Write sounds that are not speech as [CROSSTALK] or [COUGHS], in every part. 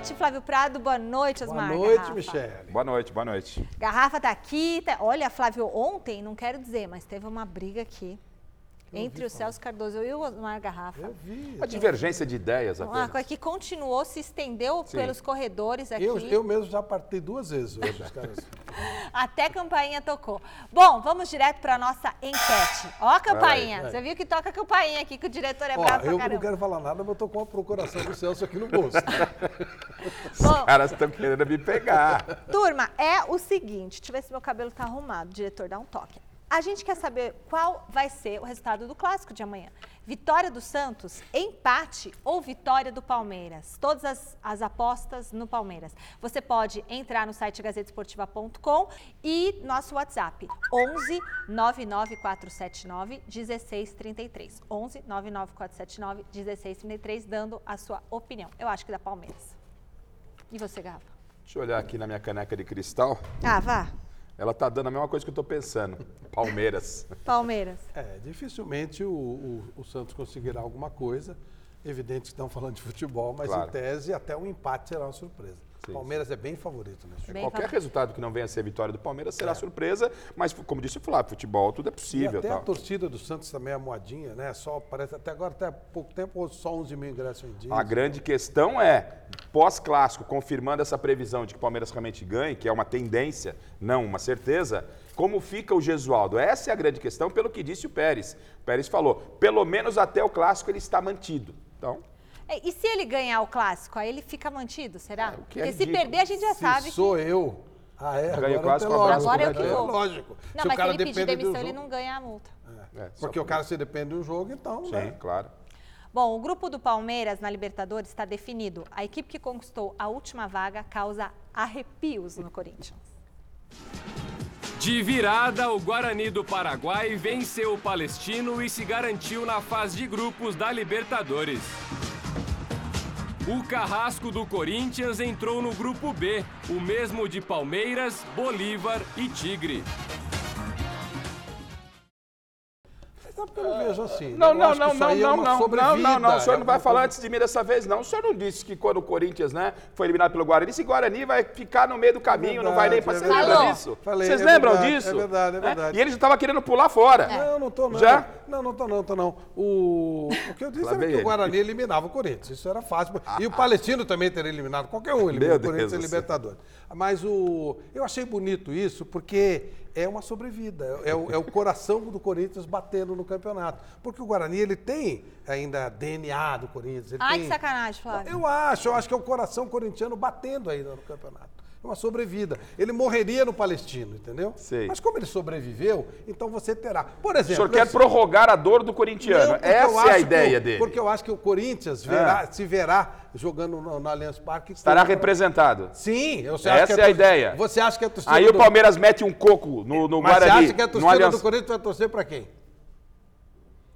noite, Flávio Prado. Boa noite, Osmar. Boa noite, Garrafa. Michele. Boa noite, boa noite. Garrafa tá aqui. tá- Olha, Flávio, ontem, não quero dizer, mas teve uma briga aqui entre o Celso Cardoso eu e o Osmar Garrafa. Eu vi. Uma divergência de ideias Uma apenas. coisa que continuou, se estendeu Sim. pelos corredores aqui. Eu, eu mesmo já partei duas vezes hoje, os caras. [LAUGHS] Até a campainha tocou. Bom, vamos direto para nossa enquete. Ó a campainha. vai. Você viu que toca a campainha aqui, que o diretor é Ó, bravo eu não quero falar nada, mas eu tô com a procuração do Celso aqui no bolso. [LAUGHS] Bom, Os caras estão querendo me pegar. Turma, é o seguinte, deixa eu ver se meu cabelo tá arrumado, diretor, dá um toque. A gente quer saber qual vai ser o resultado do clássico de amanhã. Vitória do Santos, empate ou vitória do Palmeiras? Todas as, as apostas no Palmeiras. Você pode entrar no site gazetesportiva.com e nosso WhatsApp 11 99479 1633. 11 99479 1633, dando a sua opinião. Eu acho que da Palmeiras. E você, Garrafa? Deixa eu olhar aqui na minha caneca de cristal. Ah, vá. Ela tá dando a mesma coisa que eu tô pensando. [LAUGHS] Palmeiras. Palmeiras. É, dificilmente o, o- o Santos conseguirá alguma coisa. Evidente que estão falando de futebol, mas Claro. em tese até um empate será uma surpresa. Sim. Palmeiras é bem favorito jogo. Bem Qualquer favorito. resultado que não venha a ser a vitória do Palmeiras será surpresa, mas como disse o Flávio, futebol tudo é E possível. até a Tal. torcida do Santos também é moadinha, né? Só parece até agora, até há pouco tempo, só 11 mil ingressos vendidos. A grande questão é, pós-clássico, confirmando essa previsão de que o Palmeiras realmente ganhe, que é uma tendência, não uma certeza, como fica o Gesualdo? Essa é a grande questão, pelo que disse o Pérez. O Pérez falou, pelo menos até o clássico ele está mantido. Então, É, E se ele ganhar o clássico, aí ele fica mantido, será? É, o que é Porque se ridículo. perder, a gente já Se sabe sou que. eu. Ah, é? Agora, é a lógico. Agora eu que é vou. lógico. Não, se mas o cara se ele pedir demissão, do ele não ganha a multa. é, só- Porque o cara se depende de um jogo, então, Sim, né? claro. Bom, o grupo do Palmeiras na Libertadores está definido. A equipe que conquistou a última vaga causa arrepios no Corinthians. De virada, o Guarani do Paraguai venceu o Palestino e se garantiu na fase de grupos da Libertadores. O carrasco do Corinthians entrou no grupo B, o mesmo de Palmeiras, Bolívar e Tigre. Sabe que eu não vejo assim. Não, Eu não, não, não, é não, não, não, não, não, o senhor é não vai falar antes de mim dessa vez, não. O senhor não disse que quando o Corinthians, né, foi eliminado pelo Guarani, esse Guarani vai ficar no meio do caminho, não vai nem pra... É Você verdade, lembra Falou. disso? Vocês é lembram disso? é verdade, é Né? verdade. E ele já estava querendo pular fora. Não, não tô não. Já? Não, não tô não, tô não. O, o que eu disse era que o. Guarani eliminava o Corinthians. Isso era fácil. E o Palestino também teria eliminado. Qualquer um [LAUGHS] elimina Meu o Corinthians e. Libertadores. Mas o, eu achei bonito isso porque é uma sobrevida. É o, é o coração do Corinthians batendo no campeonato. Porque o Guarani, ele tem ainda DNA do Corinthians. Ai, tem- que sacanagem, Flávio. Eu acho, eu acho que é o coração corintiano batendo ainda no campeonato. É uma sobrevida. Ele morreria no Palestino, entendeu? Sei. Mas como ele sobreviveu, então você terá. Por O exemplo. senhor quer esse- prorrogar a dor do corintiano. Não, eu Essa é a que ideia o- dele. Porque eu acho que o Corinthians verá- Ah. se verá jogando no, no Allianz Parque. Estará representado. Sim, você Essa acha que é a ideia. Você acha que a torcida Aí o do- Palmeiras mete um coco no, no Mas Guarani. você acha que a torcida Allianz- do Corinthians vai torcer pra quem?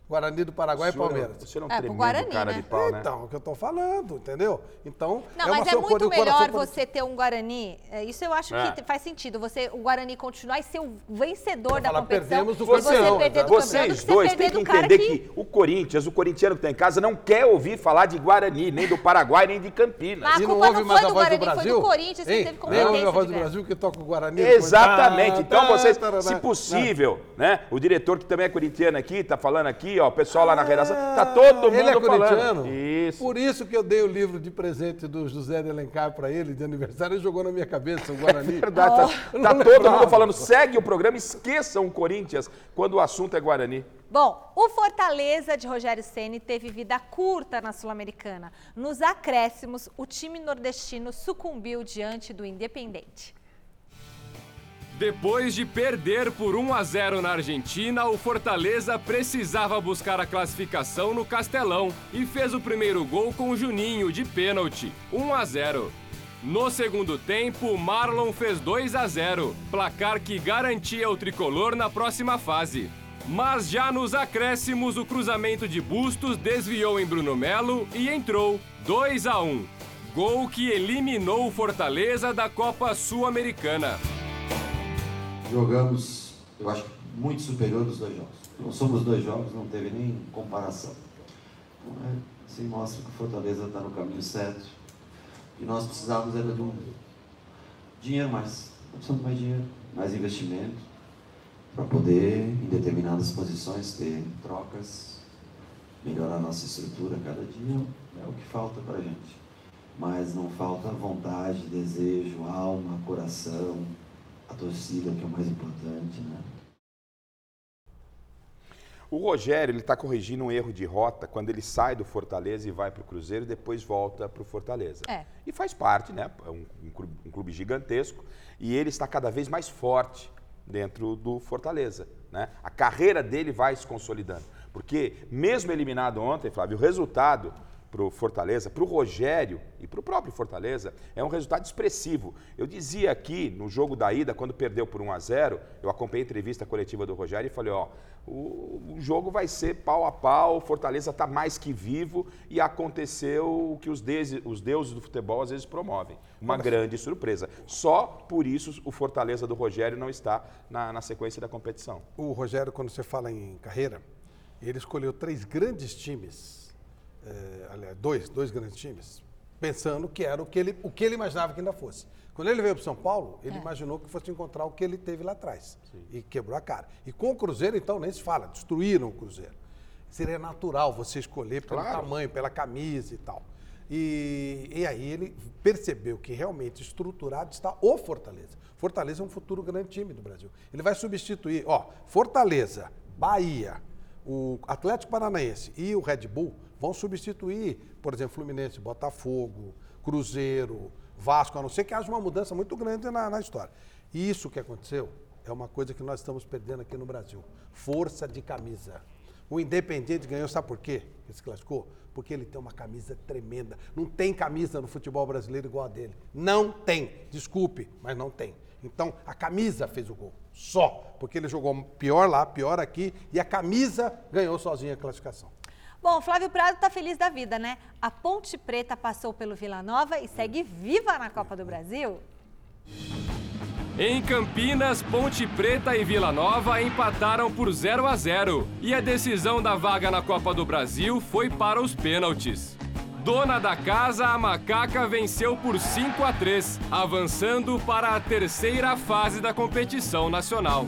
Guarani do Paraguai e O senhor- Palmeiras. O senhor é um É, tremendo Guarani, cara né? de pau, né? Então, é o que eu tô falando, entendeu? Então, Não, é mas é muito melhor você ter um Guarani. é, Isso eu acho É. que faz sentido. Você, o Guarani continuar e ser o vencedor da falar, competição. perdemos do e você campeão, perder do campeão do Vocês que você dois têm perder que do cara entender que... que... o Corinthians, o corintiano que está em casa, não quer ouvir falar de Guarani, nem do Paraguai, nem de Campinas. Mas a E culpa não ouve foi mais do a voz Guarani, foi do Corinthians, que Ei, teve Nem ouve a competência voz do. Brasil que toca o Guarani. Exatamente. Então Tá, vocês, tá, tá, se tá. possível, né? O diretor que também é corintiano aqui, tá falando aqui, ó, o pessoal lá na redação, tá todo mundo ele é falando. corintiano? Isso. Por isso que eu dei o livro de presente do José de Alencar para ele de aniversário, ele jogou na minha cabeça o Guarani. Verdade, tá, Eu tá todo mundo falando, segue o programa, esqueçam o Corinthians quando o assunto é Guarani. Bom, o Fortaleza de Rogério Ceni teve vida curta na Sul-Americana. Nos acréscimos, o time nordestino sucumbiu diante do Independente. Depois de perder por 1 a 0 na Argentina, o Fortaleza precisava buscar a classificação no Castelão e fez o primeiro gol com o Juninho de pênalti, 1 a 0. No segundo tempo, Marlon fez 2 a 0, placar que garantia o tricolor na próxima fase. Mas já nos acréscimos, o cruzamento de Bustos desviou em Bruno Melo e entrou 2 a 1. Gol que eliminou o Fortaleza da Copa Sul-Americana. Jogamos, eu acho, muito superior dos dois jogos. Não somos dois jogos, não teve nem comparação. Então, é, assim mostra que o Fortaleza está no caminho certo. Que nós precisávamos era de um dinheiro mais. Precisamos de mais dinheiro, mais investimento, para poder, em determinadas posições, ter trocas, melhorar a nossa estrutura cada dia. É o que falta para a gente. Mas não falta vontade, desejo, alma, coração, a torcida, que é o mais importante, né? O Rogério ele está corrigindo um erro de rota quando ele sai do Fortaleza e vai para o Cruzeiro e depois volta para o Fortaleza. É. E faz parte, né? É um, um, clube, um clube gigantesco e ele está cada vez mais forte dentro do Fortaleza. Né? A carreira dele vai se consolidando. Porque, mesmo eliminado ontem, Flávio, o resultado para o Fortaleza, para o Rogério e para o próprio Fortaleza, é um resultado expressivo. Eu dizia aqui no jogo da ida, quando perdeu por 1 a 0 eu acompanhei a entrevista coletiva do Rogério e falei, ó, o, o jogo vai ser pau a pau, o Fortaleza está mais que vivo e aconteceu o que os, deuses, os deuses do futebol às vezes promovem. Uma grande surpresa. Só por isso o Fortaleza do Rogério não está na, na sequência da competição. O Rogério, quando você fala em carreira, ele escolheu três grandes times é, aliás, dois, dois grandes times, pensando que era o que, ele, o que ele imaginava que ainda fosse. Quando ele veio para São Paulo, ele é. imaginou que fosse encontrar o que ele teve lá atrás. Sim. E quebrou a cara. E com o Cruzeiro, então, nem se fala, destruíram o Cruzeiro. Seria natural você escolher pelo claro. tamanho, pela camisa e tal. E, e aí ele percebeu que realmente estruturado está o Fortaleza. Fortaleza é um futuro grande time do Brasil. Ele vai substituir, ó, Fortaleza, Bahia, o Atlético Paranaense e o Red Bull vão substituir, por exemplo, Fluminense, Botafogo, Cruzeiro, Vasco, a não ser que haja uma mudança muito grande na, na história. E isso que aconteceu é uma coisa que nós estamos perdendo aqui no Brasil. Força de camisa. O Independente ganhou, sabe por quê? Ele se classificou? Porque ele tem uma camisa tremenda. Não tem camisa no futebol brasileiro igual a dele. Não tem. Desculpe, mas não tem. Então, a camisa fez o gol. Só. Porque ele jogou pior lá, pior aqui. E a camisa ganhou sozinha a classificação. Bom, Flávio Prado está feliz da vida, né? A Ponte Preta passou pelo Vila Nova e segue viva na Copa do Brasil. Em Campinas, Ponte Preta e Vila Nova empataram por 0 a 0 e a decisão da vaga na Copa do Brasil foi para os pênaltis. Dona da casa, a Macaca venceu por 5 a 3, avançando para a terceira fase da competição nacional.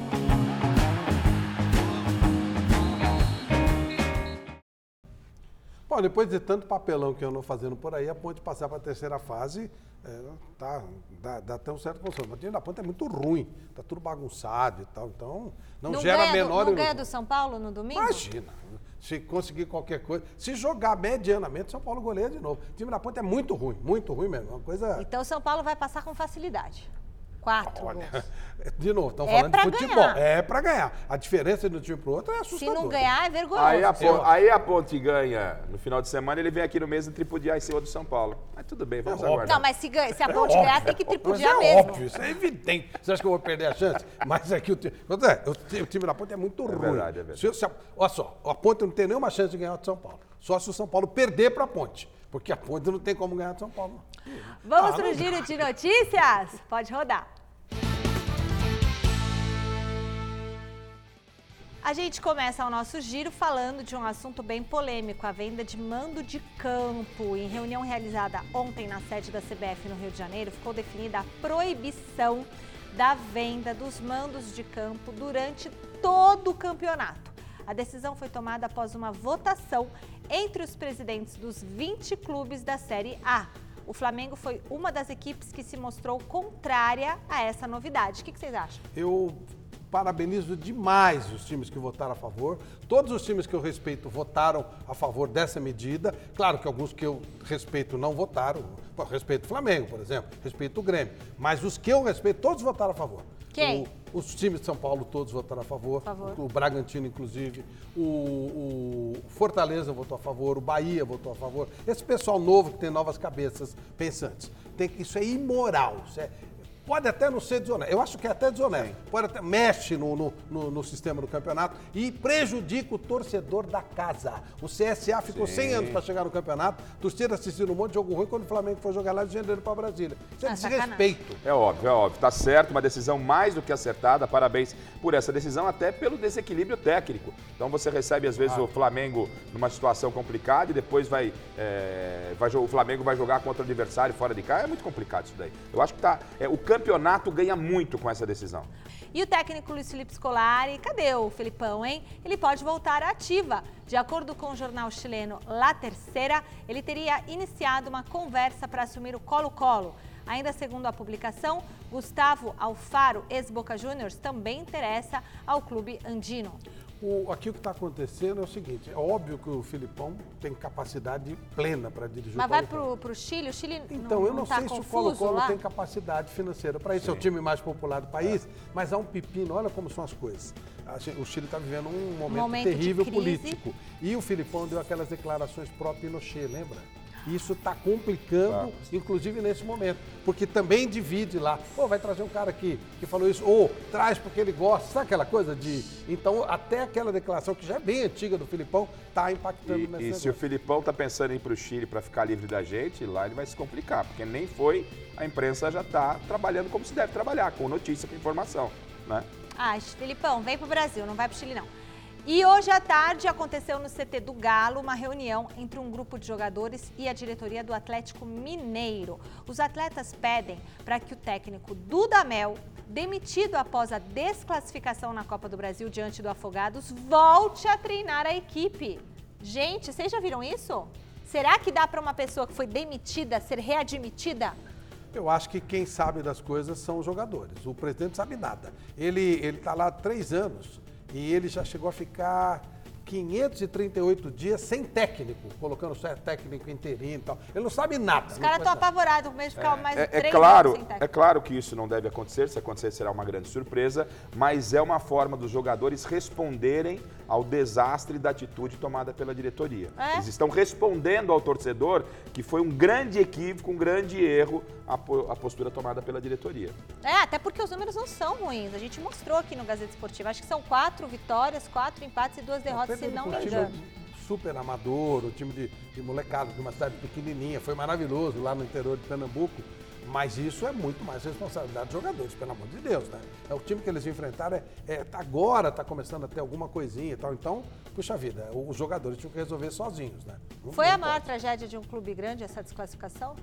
Bom, depois de tanto papelão que eu não fazendo por aí, a ponte passar para a terceira fase é, tá, dá, dá até um certo consolo. Mas o time da ponte é muito ruim, tá tudo bagunçado e tal, então não, não gera menor... Do, não ganha do São Paulo no domingo? Imagina, se conseguir qualquer coisa, se jogar medianamente, São Paulo goleia de novo. O time da ponte é muito ruim, muito ruim mesmo, uma coisa... Então o São Paulo vai passar com facilidade. Quatro Olha, gols. [LAUGHS] De novo, estamos é falando de futebol. Ganhar. É para ganhar. A diferença de um time para o outro é assustador. Se não ganhar, é vergonhoso. Aí a, ponte, aí a Ponte ganha no final de semana, ele vem aqui no mês e tripudiar em cima do São Paulo. Mas tudo bem, vamos é aguardar. Não, mas se, ganha, se a Ponte é ganhar, tem que tripudiar mas é mesmo. óbvio, isso é evidente. Você acha que eu vou perder a chance? Mas aqui o time, o time da Ponte é muito é ruim. Verdade, é verdade. Se, se, olha só, a Ponte não tem nenhuma chance de ganhar do São Paulo. Só se o São Paulo perder para a Ponte. Porque a Ponte não tem como ganhar do São Paulo. Vamos ah, para o giro de notícias? Pode rodar. A gente começa o nosso giro falando de um assunto bem polêmico, a venda de mando de campo. Em reunião realizada ontem na sede da CBF no Rio de Janeiro, ficou definida a proibição da venda dos mandos de campo durante todo o campeonato. A decisão foi tomada após uma votação entre os presidentes dos 20 clubes da Série A. O Flamengo foi uma das equipes que se mostrou contrária a essa novidade. O que, vocês acham? Eu parabenizo demais os times que votaram a favor. Todos os times que eu respeito votaram a favor dessa medida. Claro que alguns que eu respeito não votaram. Respeito o Flamengo, por exemplo, respeito o Grêmio. Mas os que eu respeito, todos votaram a favor. Quem? O, os times de São Paulo todos votaram a favor. favor. O, o Bragantino, inclusive. O, o, Fortaleza votou a favor. O Bahia votou a favor. Esse pessoal novo que tem novas cabeças pensantes. Tem, isso é imoral. Isso é, Pode até não ser desonesto. Eu acho que é até desonesto. Pode até mexe no, no, no- no sistema do campeonato e prejudica o torcedor da casa. O CSA ficou 100 anos para chegar no campeonato, torcida assistindo um monte de jogo ruim quando o Flamengo foi jogar lá de janeiro para Brasília. Isso é Ah, desrespeito. É óbvio, é óbvio. Tá certo, uma decisão mais do que acertada. Parabéns por essa decisão, até pelo desequilíbrio técnico. Então você recebe, às vezes, o Flamengo numa situação complicada e depois vai, é, vai o Flamengo vai jogar contra o adversário fora de casa. É muito complicado isso daí. Eu acho que tá, é, o campeonato ganha muito com essa decisão. E o técnico Luiz Felipe Scolari, cadê o Felipão, hein? Ele pode voltar à ativa. De acordo com o jornal chileno La Terceira, ele teria iniciado uma conversa para assumir o Colo-Colo. Ainda segundo a publicação, Gustavo Alfaro, ex-Boca Juniors, também interessa ao clube andino. O, aqui o que está acontecendo é o seguinte: é óbvio que o Filipão tem capacidade plena para dirigir Mas o vai Colo-Colo. pro, pro Chile? O Chile Então, não, eu não, tá sei se o Colo-Colo tem capacidade financeira para isso. É o time mais popular do país, mas há um pepino, olha como são as coisas. A gente- O Chile está vivendo um momento, Momento de terrível político. E o Filipão deu aquelas declarações pró-Pinochet, lembra? Isso está complicando, inclusive nesse momento, porque também divide lá. Pô, vai trazer um cara aqui que falou isso, ou traz porque ele gosta, sabe aquela coisa de. Então, até aquela declaração que já é bem antiga do Filipão está impactando E, nesse e se o. Filipão tá pensando em ir pro Chile para ficar livre da gente, lá ele vai se complicar, porque nem foi, a imprensa já tá trabalhando como se deve trabalhar, com notícia, com informação, né? Ah, Felipão, vem pro Brasil, não vai pro Chile não. E hoje à tarde aconteceu no CT do Galo uma reunião entre um grupo de jogadores e a diretoria do Atlético Mineiro. Os atletas pedem para que o técnico Dudamel, demitido após a desclassificação na Copa do Brasil diante do Afogados, volte a treinar a equipe. Gente, vocês já viram isso? Será que dá para uma pessoa que foi demitida ser readmitida? Eu acho que quem sabe das coisas são os jogadores. O presidente sabe nada. Ele está lá há três anos e ele já chegou a ficar 538 dias sem técnico, colocando só técnico interino e tal. Ele não sabe nada. Os caras estão apavorados com de ficar mais É, de é três claro, anos sem técnico. é claro que isso não deve acontecer, se acontecer será uma grande surpresa, mas é uma forma dos jogadores responderem ao desastre da atitude tomada pela diretoria. É? Eles estão respondendo ao torcedor que foi um grande equívoco, um grande erro a, po- a postura tomada pela diretoria. É, até porque os números não são ruins. A gente mostrou aqui no Gazeta Esportiva. Acho que são quatro vitórias, quatro empates e duas derrotas, se não um me time engano. super amador, um time de, de molecada, de uma cidade pequenininha. Foi maravilhoso lá no interior de Pernambuco. Mas isso é muito mais responsabilidade dos jogadores, pelo amor de Deus, né? É o time que eles enfrentaram, é, é, tá- agora está começando a ter alguma coisinha e tal. Então, puxa vida, os jogadores tinham que resolver sozinhos, né? Não- Foi não a maior pode. tragédia de um clube grande essa desclassificação?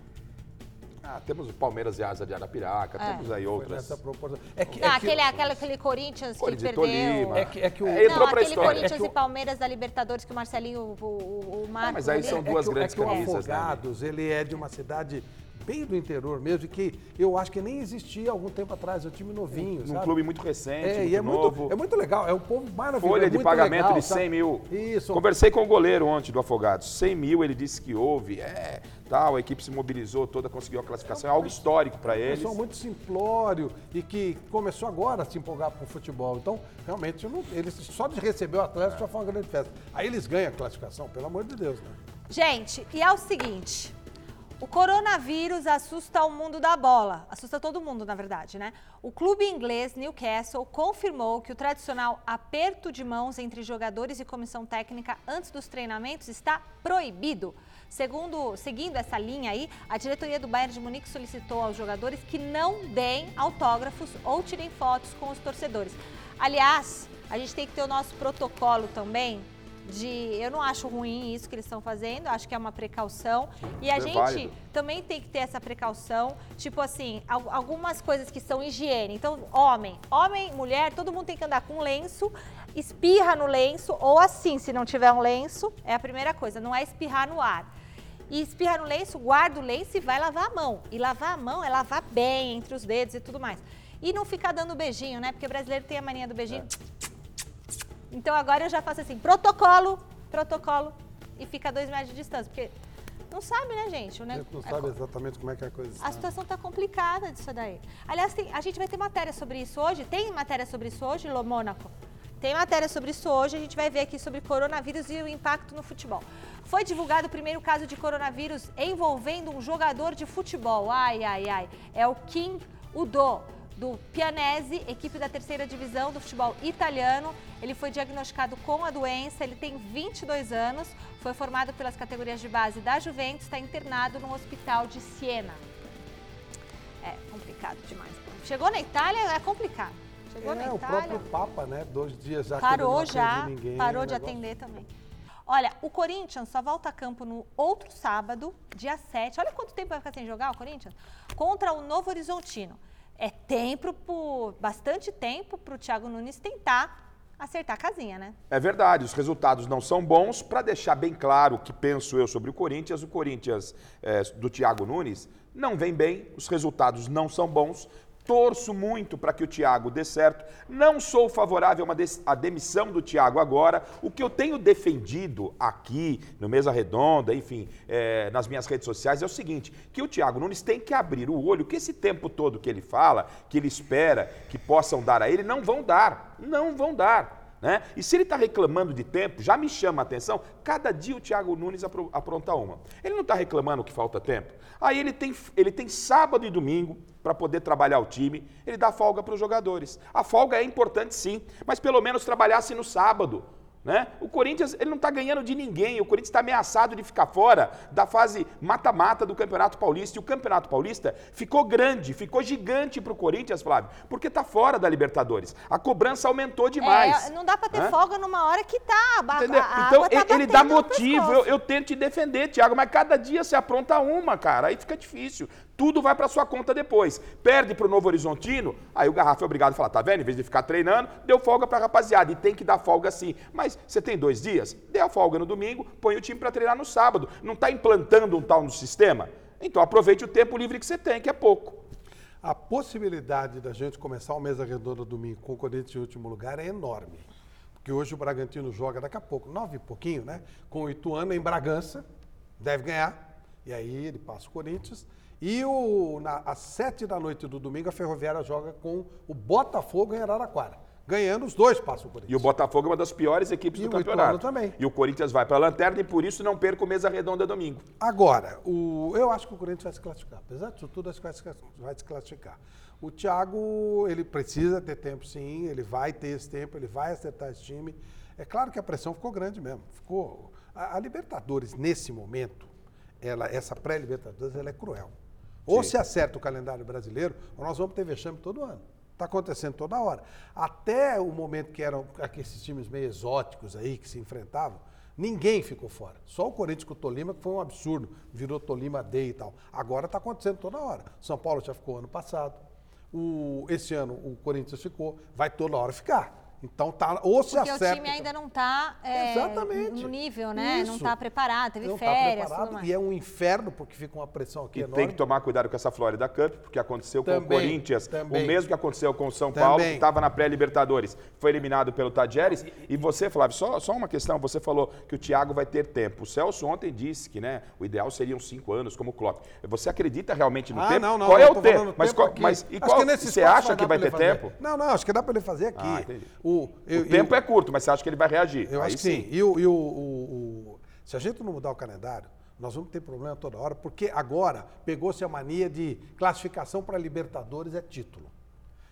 Ah, temos o Palmeiras e Asa de Arapiraca, É. temos aí outras. nessa proporção. É que, Não, é que- aquele, aquele, aquele Corinthians que Corinthians perdeu. Tolima. é que, é que o, É, Não, aquele história. Corinthians É que e o- Palmeiras da Libertadores que o Marcelinho, o, o, o Marcos... mas aí são duas é que, o- grandes é que o camisas, né, Afogados, ele é de uma cidade bem do interior mesmo, e que eu acho que nem existia algum tempo atrás, é um time novinho, Num sabe? clube muito recente, É, muito e é novo. muito, é muito legal, é um povo maravilhoso. Folha é de muito pagamento legal, de sabe? 100 mil. Isso. Conversei com o goleiro ontem do Afogados. 100 mil, ele disse que houve. É, tal, a equipe se mobilizou toda, conseguiu a classificação. É algo histórico para Um eles. pessoal muito simplório e que começou agora a se empolgar com o futebol. Então, realmente, não- eles só de receber o Atlético já foi uma grande festa. Aí eles ganham a classificação, pelo amor de Deus, né? Gente, e é o seguinte: o coronavírus assusta o mundo da bola. Assusta todo mundo, na verdade, né? O clube inglês Newcastle confirmou que o tradicional aperto de mãos entre jogadores e comissão técnica antes dos treinamentos está proibido. Segundo, seguindo essa linha aí, a diretoria do Bayern de Munique solicitou aos jogadores que não deem autógrafos ou tirem fotos com os torcedores. Aliás, a gente tem que ter o nosso protocolo também de eu não acho ruim isso que eles estão fazendo, acho que é uma precaução. E a É gente válido. também tem que ter essa precaução, tipo assim, al- algumas coisas que são higiene. Então, homem, homem, mulher, todo mundo tem que andar com lenço, espirra no lenço, ou assim, se não tiver um lenço, é a primeira coisa, não é espirrar no ar. E espirra no lenço, guarda o lenço e vai lavar a mão. E lavar a mão é lavar bem entre os dedos e tudo mais. E não ficar dando beijinho, né? Porque brasileiro tem a mania do beijinho. Então agora eu já faço assim, protocolo, protocolo, e fica a dois metros de distância. Porque não sabe, né, gente? O A ne- gente não é sabe co- exatamente como é que a coisa está. a situação tá complicada disso daí. Aliás, tem- a gente vai ter matéria sobre isso hoje. Tem matéria sobre isso hoje, Lô Mônaco? Tem matéria sobre isso hoje. A gente vai ver aqui sobre coronavírus e o impacto no futebol. Foi divulgado o primeiro caso de coronavírus envolvendo um jogador de futebol. Ai, ai, ai. É o Kim O Dô, do Pianese, equipe da terceira divisão do futebol italiano. Ele foi diagnosticado com a doença, ele tem 22 anos, foi formado pelas categorias de base da Juventus, está internado no hospital de Siena. É complicado demais. Chegou na Itália, é complicado. Chegou é, na Itália. o próprio Papa, né? Dois dias já Parou já, ninguém, parou de negócio- atender também. Olha, o Corinthians só volta a campo no outro sábado, dia 7. Olha quanto tempo vai ficar sem jogar o Corinthians. Contra o Novo Horizontino. É tempo, pro, bastante tempo para o Thiago Nunes tentar acertar a casinha, né? É verdade, os resultados não são bons. Para deixar bem claro o que penso eu sobre o Corinthians, o Corinthians é, do Thiago Nunes não vem bem, os resultados não são bons. Torço muito para que o Thiago dê certo. Não sou favorável à demissão do Thiago agora. O que eu tenho defendido aqui, no Mesa Redonda, enfim, é, nas minhas redes sociais, é o seguinte: que o Thiago Nunes tem que abrir o olho, que esse tempo todo que ele fala, que ele espera que possam dar a ele, não vão dar. Não vão dar. Né? E se ele está reclamando de tempo, já me chama a atenção, cada dia o Thiago Nunes apro- apronta uma. Ele não está reclamando que falta tempo. Aí ele tem, ele tem sábado e domingo para poder trabalhar o time, ele dá folga para os jogadores. A folga é importante sim, mas pelo menos trabalhasse no sábado. Né? O Corinthians ele não está ganhando de ninguém, o Corinthians está ameaçado de ficar fora da fase mata-mata do Campeonato Paulista. E o Campeonato Paulista ficou grande, ficou gigante para o Corinthians, Flávio, porque está fora da Libertadores. A cobrança aumentou demais. É, não dá para ter né? folga numa hora que tá. a Entendeu? a então tá ele- dá motivo, eu, eu tento te defender, Thiago, mas cada dia você apronta uma, cara, aí fica difícil. Tudo vai para sua conta depois. Perde para o Novo Horizontino, aí o Garrafa é obrigado a falar, tá vendo? Em vez de ficar treinando, deu folga para rapaziada, e tem que dar folga sim. Mas você tem dois dias, dê a folga no domingo, põe o time para treinar no sábado. Não está implantando um tal no sistema? Então aproveite o tempo livre que você tem, que é pouco. A possibilidade da gente começar o mesa redonda domingo com o Corinthians em último lugar é enorme. Porque hoje o Bragantino joga daqui a pouco, nove e pouquinho, né? Com o Ituano em Bragança, deve ganhar. E aí ele passa o Corinthians. E o, na, às sete da noite do domingo a Ferroviária joga com o Botafogo em Araraquara. Ganhando, os dois passam o Corinthians. E o Botafogo é uma das piores equipes E do o campeonato. Ituano também. E o Corinthians vai para a lanterna e por isso não perca o mesa redonda domingo. Agora, o, eu acho que o Corinthians vai se classificar. Apesar disso tudo, acho que vai se, classi- vai se classificar. O Thiago, ele precisa ter tempo sim, ele vai ter esse tempo, ele vai acertar esse time. É claro que a pressão ficou grande mesmo. Ficou. A, a Libertadores, nesse momento, ela, essa pré-Libertadores, ela é cruel. Ou se acerta o calendário brasileiro, ou nós vamos ter vexame todo ano. Está acontecendo toda hora. Até o momento que eram aqueles times meio exóticos aí que se enfrentavam, ninguém ficou fora. Só o Corinthians com o Tolima, que foi um absurdo, virou Tolima D e tal. Agora está acontecendo toda hora. São Paulo já ficou ano passado. O, esse ano o Corinthians ficou, vai toda hora ficar. Então tá, ou se Porque o acerta. time ainda não está Exatamente. no nível, né? Não Isso. está preparado, teve não tá férias, preparado, tudo mais. E é um inferno, porque fica uma pressão aqui E enorme. tem que tomar cuidado com essa Florida Cup, porque aconteceu com Também, o Corinthians, também. o mesmo que aconteceu com o São Paulo, Também. que estava na pré-Libertadores, foi eliminado pelo Tadjeres. E você, Flávio, só, só uma questão, você falou que o Thiago vai ter tempo. O Celso ontem disse que né, o ideal seriam cinco anos, como o Klopp. Você acredita realmente no Ah, tempo? não, não. Qual não, é o tempo? Mas, tempo qual- aqui. mas e Acho qual, você acha vai que vai ter fazer. tempo? Não, não, acho que dá para ele fazer aqui. Ah, entendi. o, eu- O tempo eu- é curto, mas você acha que ele vai reagir? Eu acho que sim. E, o, e o- o- o- se a gente não mudar o calendário, nós vamos ter problema toda hora, porque agora pegou-se a mania de classificação para Libertadores é título.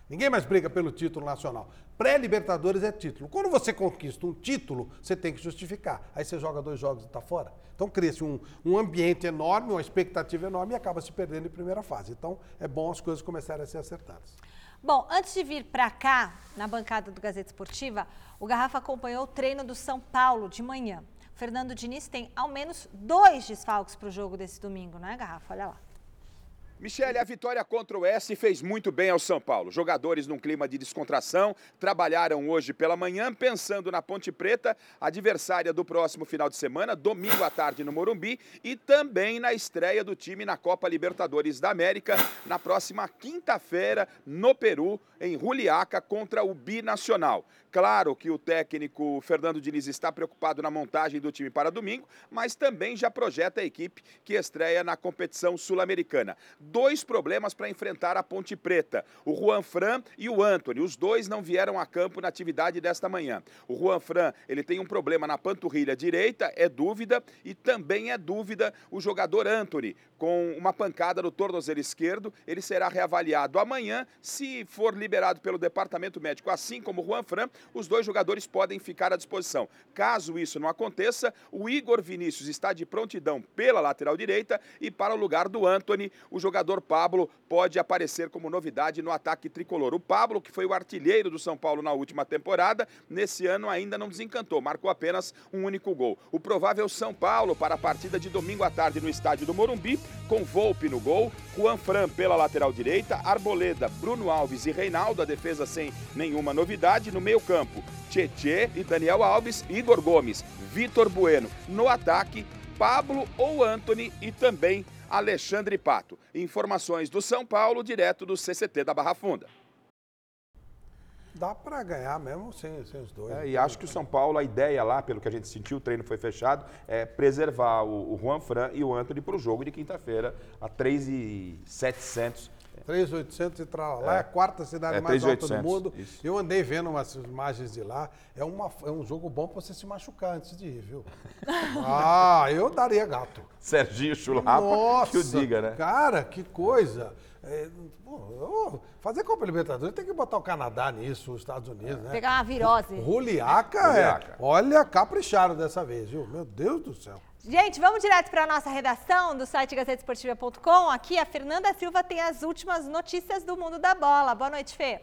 Ninguém mais briga pelo título nacional. Pré-Libertadores é título. Quando você conquista um título, você tem que justificar. Aí você joga dois jogos e está fora. Então cria-se um, um ambiente enorme, uma expectativa enorme e acaba se perdendo em primeira fase. Então é bom as coisas começarem a ser acertadas. Bom, antes de vir para cá, na bancada do Gazeta Esportiva, o Garrafa acompanhou o treino do São Paulo de manhã. Fernando Diniz tem ao menos dois desfalques para o jogo desse domingo, não é, Garrafa? Olha lá. Michele, a vitória contra o S fez muito bem ao São Paulo. Jogadores num clima de descontração trabalharam hoje pela manhã pensando na Ponte Preta, adversária do próximo final de semana, domingo à tarde no Morumbi, e também na estreia do time na Copa Libertadores da América, na próxima quinta-feira no Peru, em Juliaca, contra o Binacional. Claro que o técnico Fernando Diniz está preocupado na montagem do time para domingo, mas também já projeta a equipe que estreia na competição sul-americana. Dois problemas para enfrentar a Ponte Preta: o Juan Fran e o Anthony. Os dois não vieram a campo na atividade desta manhã. O Juan Fran, ele tem um problema na panturrilha direita, é dúvida, e também é dúvida o jogador Anthony, com uma pancada no tornozelo esquerdo. Ele será reavaliado amanhã, se for liberado pelo departamento médico, assim como Juan Fran, os dois jogadores podem ficar à disposição. Caso isso não aconteça, o Igor Vinícius está de prontidão pela lateral direita e para o lugar do Anthony, o jogador Pablo pode aparecer como novidade no ataque tricolor. O Pablo, que foi o artilheiro do São Paulo na última temporada, nesse ano ainda não desencantou, marcou apenas um único gol. O provável São Paulo para a partida de domingo à tarde no estádio do Morumbi, com Volpe no gol, Juan Fran pela lateral direita, Arboleda, Bruno Alves e Reinaldo, a defesa sem nenhuma novidade, no meio campo, Tietê e Daniel Alves, Igor Gomes, Vitor Bueno. No ataque, Pablo ou Anthony e também Alexandre Pato. Informações do São Paulo, direto do CCT da Barra Funda. Dá para ganhar mesmo sem, sem os dois. É, e acho que o São Paulo, a ideia lá, pelo que a gente sentiu, o treino foi fechado, é preservar o, o Juan Fran e o Anthony para o jogo de quinta-feira, a 3,700 3,800 e tal. Lá é a quarta cidade É, mais alta 3.800, do mundo. isso. Eu andei vendo umas imagens de lá. É, uma, é um jogo bom para você se machucar antes de ir, viu? [LAUGHS] ah, eu daria gato. Serginho Chulapa, Nossa, que o diga, né? Cara, que coisa. É, ô, fazer Copa Libertadores tem que botar o Canadá nisso, os Estados Unidos, né? Pegar uma virose. Juliaca. é. Olha, capricharam dessa vez, viu? Meu Deus do céu. Gente, vamos direto para a nossa redação do site gazetesportiva.com. Aqui a Fernanda Silva tem as últimas notícias do mundo da bola. Boa noite, Fê.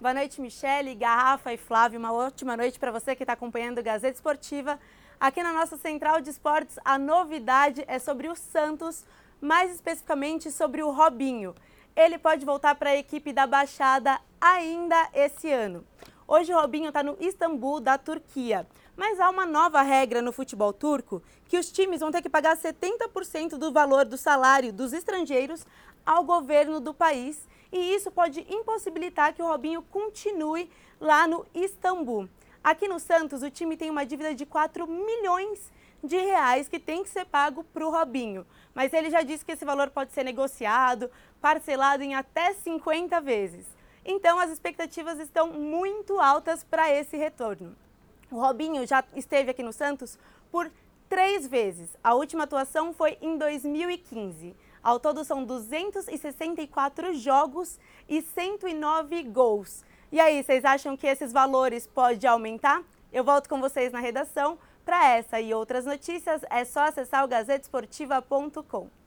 Boa noite, Michele, Garrafa e Flávio. Uma ótima noite para você que está acompanhando o Gazeta Esportiva. Aqui na nossa central de esportes, a novidade é sobre o Santos, mais especificamente sobre o Robinho. Ele pode voltar para a equipe da Baixada ainda esse ano. Hoje o Robinho está no Istambul, da Turquia. Mas há uma nova regra no futebol turco que os times vão ter que pagar 70% do valor do salário dos estrangeiros ao governo do país. E isso pode impossibilitar que o Robinho continue lá no Istambul. Aqui no Santos, o time tem uma dívida de 4 milhões de reais que tem que ser pago para o Robinho. Mas ele já disse que esse valor pode ser negociado, parcelado em até 50 vezes. Então, as expectativas estão muito altas para esse retorno. O Robinho já esteve aqui no Santos por três vezes. A última atuação foi em 2015. Ao todo são 264 jogos e 109 gols. E aí, vocês acham que esses valores podem aumentar? Eu volto com vocês na redação. Para essa e outras notícias, é só acessar o gazetesportiva.com.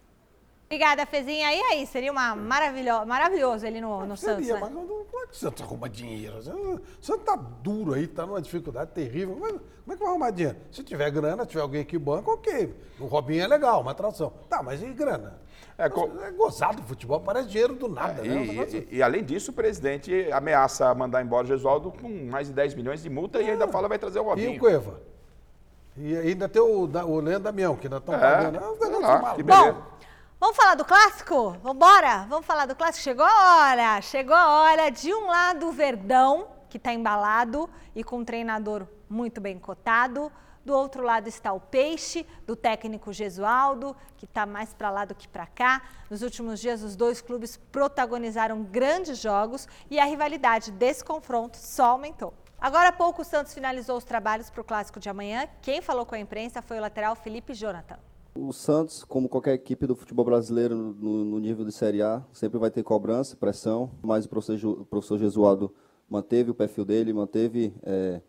Obrigada, Fezinha. E aí, seria uma maravilho... maravilhoso ele no, no Santos, Seria, né? mas não é que o Santos arruma dinheiro. O Santos tá duro aí, tá numa dificuldade terrível. Mas como é que vai arrumar dinheiro? Se tiver grana, tiver alguém que banca, ok. O Robinho é legal, uma atração. Tá, mas e grana? É, co- É gozado o futebol, parece dinheiro do nada, E, né? Um negócio- e- e, além disso, o presidente ameaça mandar embora o Gesualdo com mais de 10 milhões de multa e ainda fala vai trazer o E o Robinho. Cueva? E ainda tem o, da- o Leandro Damião, que ainda estão É, pagando. É um negócio lá, maluco. que beleza. Bom, vamos falar do clássico? Vambora? Vamos falar do clássico? Chegou a hora! Chegou a hora de um lado o Verdão, que está embalado e com um treinador muito bem cotado. Do outro lado está o Peixe, do técnico Gesualdo, que está mais para lá do que para cá. Nos últimos dias, os dois clubes protagonizaram grandes jogos e a rivalidade desse confronto só aumentou. Agora há pouco, o Santos finalizou os trabalhos para o clássico de amanhã. Quem falou com a imprensa foi o lateral Felipe Jonathan. O Santos, como qualquer equipe do futebol brasileiro no, no nível de Série A, sempre vai ter cobrança, pressão, mas o professor, o professor manteve o perfil dele, manteve é,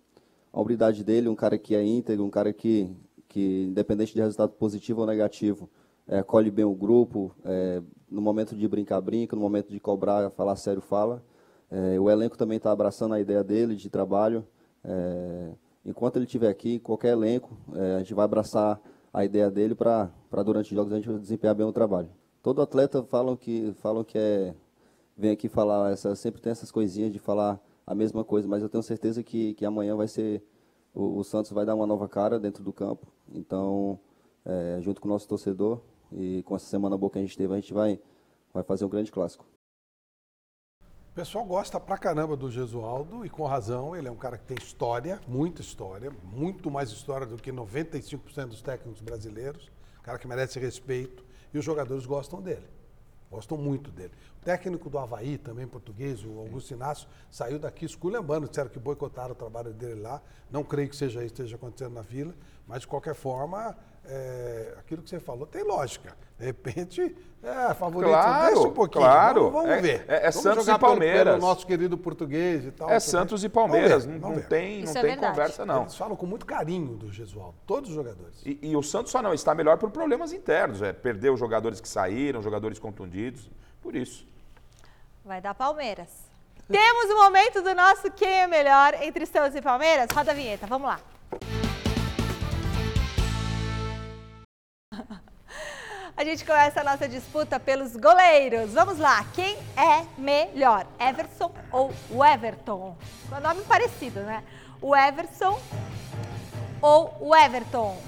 a hombridade dele, um cara que é íntegro, um cara que, que independente de resultado positivo ou negativo, é, acolhe bem o grupo, é, no momento de brincar, brinca, no momento de cobrar, falar sério, fala. É, o elenco também está abraçando a ideia dele de trabalho. É, enquanto ele estiver aqui, qualquer elenco, é, a gente vai abraçar a ideia dele para durante os jogos a gente desempenhar bem o trabalho. Todo atleta falam que falam que é vem aqui falar essa sempre tem essas coisinhas de falar a mesma coisa, mas eu tenho certeza que, que amanhã vai ser o, o Santos vai dar uma nova cara dentro do campo. Então, é, junto com o nosso torcedor e com essa semana boa que a gente teve, a gente vai vai fazer um grande clássico. O pessoal gosta pra caramba do Gesualdo e com razão. Ele é um cara que tem história, muita história, muito mais história do que 95% dos técnicos brasileiros. Um cara que merece respeito e os jogadores gostam dele. Gostam muito dele. O técnico do Havaí, também português, o Augusto Inácio, saiu daqui esculhambando, disseram que boicotaram o trabalho dele lá. Não creio que seja isso que esteja acontecendo na vila, mas de qualquer forma, é, aquilo que você falou tem lógica. De repente, é, favorito, Claro, deixa um pouquinho. claro. Vamos, vamos É- ver. é- é vamos Santos jogar e pelo- Palmeiras. Pelo nosso querido português e tal. É. Santos e Vamos Palmeiras, ver, não, não ver. tem, não é tem conversa não. Eles falam com muito carinho do Gesualdo, todos os jogadores. E, e o Santos só não está melhor por problemas internos, é perdeu os jogadores que saíram, jogadores contundidos, por isso. Vai dar Palmeiras. [LAUGHS] Temos o momento do nosso quem é melhor entre Santos e Palmeiras. Roda a vinheta, vamos lá. A gente começa a nossa disputa pelos goleiros. Vamos lá, quem é melhor? Everson ou o Everton? Com nome parecido, né? O Everson ou o Everton?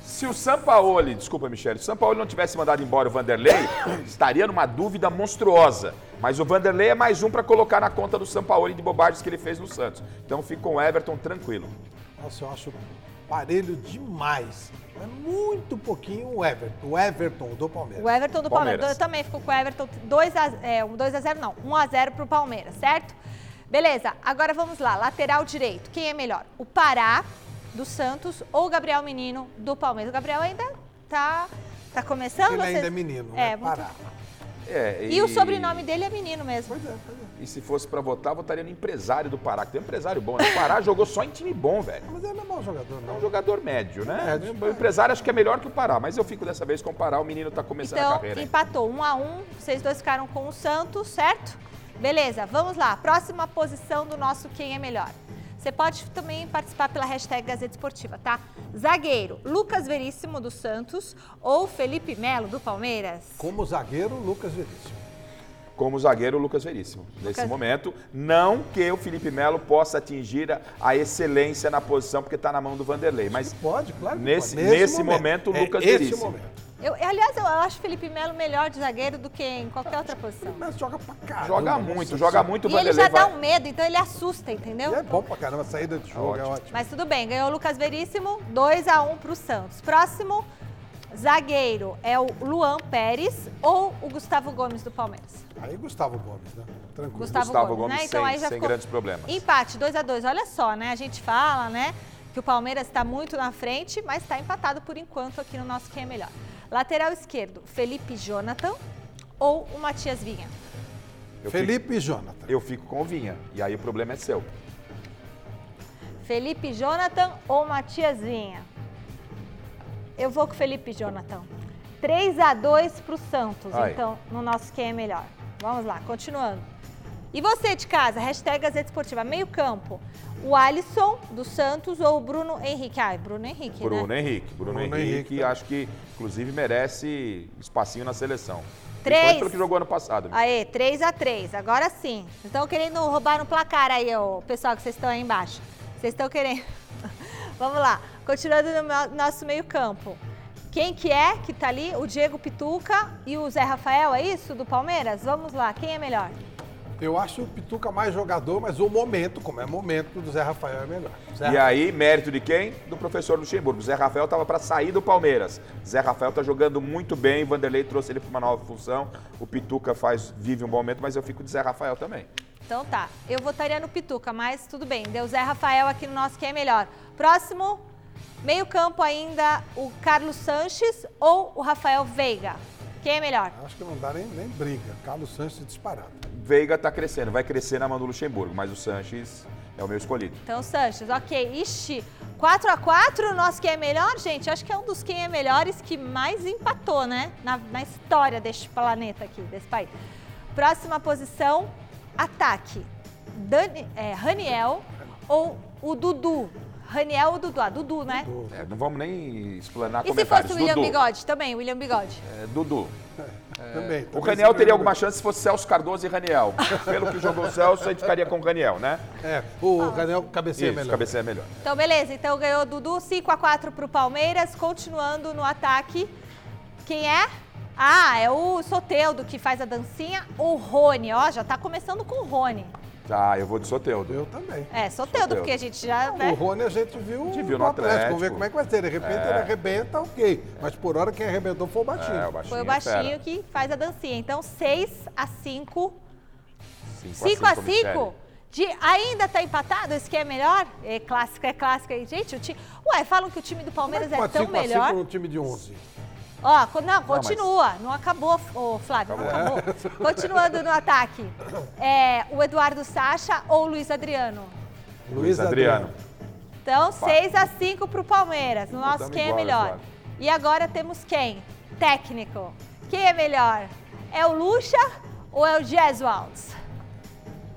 Se o Sampaoli, desculpa, Michele, se o Sampaoli não tivesse mandado embora o Vanderlei, [COUGHS] estaria numa dúvida monstruosa. Mas o Vanderlei é mais um para colocar na conta do Sampaoli de bobagens que ele fez no Santos. Então fico com o Everton tranquilo. Nossa, eu acho parelho demais. É muito pouquinho o Everton, o Everton do Palmeiras. O Everton do Palmeiras. Palmeiras. Eu também fico com o Everton 2 a, é, um 2 a 0 não, 1 a 0 pro Palmeiras, certo? Beleza, agora vamos lá, lateral direito. Quem é melhor? O Pará do Santos ou o Gabriel Menino do Palmeiras? O Gabriel ainda tá tá começando Ele vocês- ainda é menino, É, né? muito- Pará. É, E o sobrenome dele é menino mesmo. Pois é, pois é. E se fosse para votar, votaria no empresário do Pará, que tem um empresário bom. né? O Pará jogou só em time bom, velho. Mas ele não é mau jogador, É um não. jogador médio, né? Médio, o empresário acho que é melhor que o Pará, mas eu fico dessa vez com o Pará, o menino tá começando a Então, carreira. hein? empatou 1 a 1 vocês dois ficaram com o Santos, certo? Beleza, vamos lá. Próxima posição do nosso Quem é Melhor. Você pode também participar pela hashtag Gazeta Esportiva, tá? Zagueiro, Lucas Veríssimo do Santos ou Felipe Melo do Palmeiras? Como zagueiro, Lucas Veríssimo. Como zagueiro o Lucas Veríssimo. Nesse Lucas- momento, não que o Felipe Melo possa atingir a, a excelência na posição, porque está na mão do Vanderlei, mas Pode, claro que nesse, pode. nesse momento, o É Lucas esse Veríssimo. momento. Eu, aliás, eu acho o Felipe Melo melhor de zagueiro do que em qualquer outra posição. Mas joga pra caramba. Joga nossa muito, joga muito o E ele Vanderlei. já dá um medo, então ele assusta, entendeu? E é bom pra caramba, a saída de jogo é Ótimo. ótimo. Mas tudo bem, ganhou o Lucas Veríssimo, 2 a 1 pro Santos. Próximo zagueiro é o Luan Pérez ou o Gustavo Gomes do Palmeiras? Aí Gustavo Gomes, né? Tranquilo. Gustavo, Gustavo Gomes, Gomes né? Então sem- aí já sem ficou grandes problemas. Empate, 2 a 2 Olha só, né? A gente fala, né, que o Palmeiras está muito na frente, mas está empatado por enquanto aqui no nosso Quem é Melhor. Lateral esquerdo, Felipe Jonathan ou o Matias Vinha? Eu Felipe e Jonathan. Fico, eu fico com o Vinha, e aí o problema é seu. Felipe Jonathan ou Matias Vinha? Eu vou com Felipe Jonathan. 3 a 2 para o Santos, Ai. então, no nosso Quem é Melhor. Vamos lá, continuando. E você de casa, hashtag Gazeta Esportiva, meio campo. O Alisson do Santos ou o Bruno Henrique? Ai, Bruno Henrique, Bruno né? Henrique. Bruno, Bruno Henrique, Henrique, acho que, inclusive, merece espacinho na seleção. Três. Pelo que jogou ano passado. Aê, 3 a 3 agora sim. Vocês estão querendo roubar no placar aí, o pessoal que vocês estão aí embaixo. Vocês estão querendo. [LAUGHS] Vamos lá, continuando no nosso meio campo. Quem que é que tá ali? O Diego Pituca e o Zé Rafael, é isso? Do Palmeiras? Vamos lá, quem é melhor? Eu acho o Pituca mais jogador, mas o momento, como é momento, do Zé Rafael é melhor. Zé E aí, mérito de quem? Do professor Luxemburgo. Zé Rafael estava para sair do Palmeiras. Zé Rafael está jogando muito bem, Vanderlei trouxe ele para uma nova função. O Pituca faz, vive um bom momento, mas eu fico de Zé Rafael também. Então tá, eu votaria no Pituca, mas tudo bem, deu Zé Rafael aqui no nosso quem é melhor. Próximo, meio campo ainda, o Carlos Sanches ou o Rafael Veiga? Quem é melhor? Acho que não dá nem, nem briga. Carlos Sanches disparado. Veiga está crescendo, vai crescer na mão do Luxemburgo, mas o Sanches é o meu escolhido. Então, Sanches, ok. Ixi, 4 a 4 o nosso quem é melhor, gente? Acho que é um dos quem é melhores que mais empatou, né? Na, na história deste planeta aqui, desse país. Próxima posição, ataque. Dani, é, Raniel ou o Dudu? Raniel ou Dudu? Ah, Dudu, né? É, não vamos nem explanar E se comentários. fosse o William Dudu. Bigode também, William Bigode? É, Dudu. também. O Raniel teria um- alguma chance se fosse Celso Cardoso e Raniel. Pelo que jogou o Celso, a gente ficaria com o Raniel, né? É, o Raniel cabeceia Isso, melhor. cabeceia melhor. Então, beleza. Então, ganhou Dudu, 5 a 4 pro Palmeiras. Continuando no ataque. Quem é? Ah, é o Soteudo que faz a dancinha. O Rony, ó, já tá começando com o Rony. Tá, eu vou de Soteudo. Eu também. É, Soteudo, Soteudo. porque a gente já. O Né? Rony a gente viu, gente viu no Atlético. Vamos ver como é que vai ser. De repente É. ele arrebenta, ok. Mas por hora quem arrebentou foi o Baixinho. É, o baixinho. Foi o é baixinho fera. que faz a dancinha. Então, 6 a 5. Cinco 5 a cinco, 5? Michele. De, ainda tá empatado? Esse que é melhor? É clássico, é clássico aí. Gente, o time. Ué, falam que o time do Como é Palmeiras que é, pode tão 5 a 5 melhor. num time de 11? Ó, co- não, mas- continua. Não acabou, ô, Flávio, não acabou. [LAUGHS] Continuando no ataque. É, o Eduardo Sacha ou o Luiz Adriano? Luiz Adriano. Então, 6 a 5 pro Palmeiras. No nosso, quem é melhor? E agora temos quem? Técnico. Quem é melhor? É o Lucha ou é o Jesualds?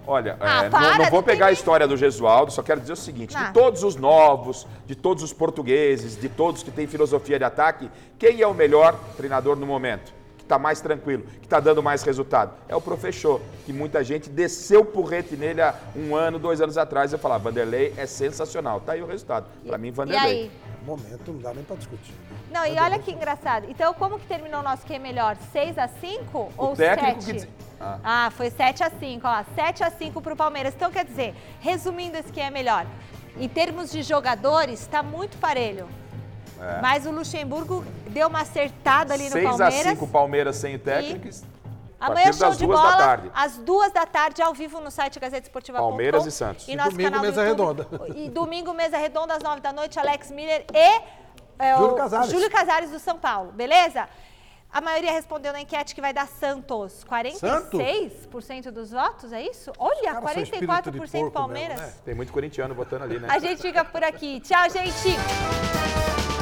Olha, Ah, é, para, não, não vou pegar a história do Gesualdo, só quero dizer o seguinte: Ah. de todos os novos, de todos os portugueses, de todos que têm filosofia de ataque, quem é o melhor treinador no momento? Que está mais tranquilo, que está dando mais resultado? É o Professor, que muita gente desceu o porrete nele há um ano, dois anos atrás. Eu falava, Vanderlei é sensacional. Tá aí o resultado. Para mim, E Vanderlei. aí? Momento, não dá nem pra discutir. Não, e olha que engraçado. Então, como que terminou o nosso quem é melhor? 6 a 5 ou técnico 7? Que Ah. Ah, foi 7 a 5, ó. 7 a 5 pro Palmeiras. Então, quer dizer, resumindo esse quem é melhor, em termos de jogadores, está muito parelho. É. Mas o Luxemburgo deu uma acertada ali no 6 a Palmeiras. 5 Palmeiras sem o técnico. a Amanhã show das de duas bola, da tarde. às duas da tarde, ao vivo no site gazetesportiva.com. Palmeiras e Santos. E E nosso domingo, canal do mesa YouTube. redonda. E domingo, mesa redonda, às nove da noite, Alex Miller e é, Júlio o Casares. Júlio Casares do São Paulo, beleza? A maioria respondeu na enquete que vai dar Santos. 46% dos votos, é isso? Olha, caras são espírito de 44% porco Palmeiras. mesmo, né? Tem muito corintiano votando ali, né? A gente fica por aqui. Tchau, gente!